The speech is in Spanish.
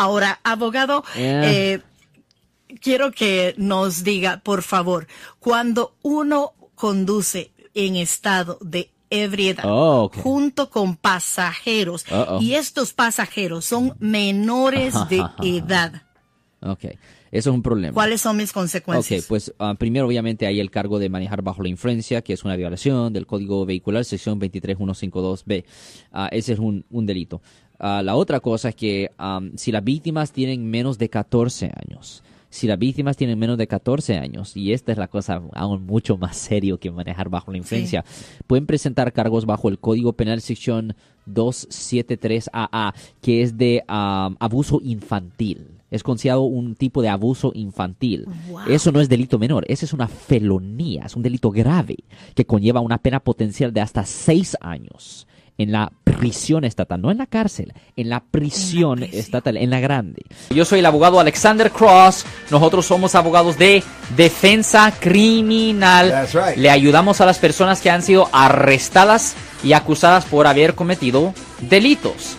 Ahora, abogado, eh, quiero que nos diga, por favor, cuando uno conduce en estado de ebriedad Oh, junto con pasajeros y estos pasajeros son menores de edad, Ok, eso es un problema. ¿cuáles son mis consecuencias? Ok, pues ah, primero obviamente hay el cargo de manejar bajo la influencia, que es una violación del Código Vehicular, sección 23152B. Ah, ese es un, un delito. Ah, la otra cosa es que am, si las víctimas tienen menos de 14 años, si las víctimas tienen menos de 14 años, y esta es la cosa aún mucho más serio que manejar bajo la influencia, pueden presentar cargos bajo el Código Penal sección 273AA, que es de abuso infantil. Es considerado un tipo de abuso infantil. Wow. Eso no es delito menor, esa es una felonía, es un delito grave que conlleva una pena potencial de hasta seis años en la prisión estatal, no en la cárcel, en la prisión prisión. estatal, en la grande. Yo soy el abogado Alexander Cross, nosotros somos abogados de defensa criminal. That's right. Le ayudamos a las personas que han sido arrestadas y acusadas por haber cometido delitos.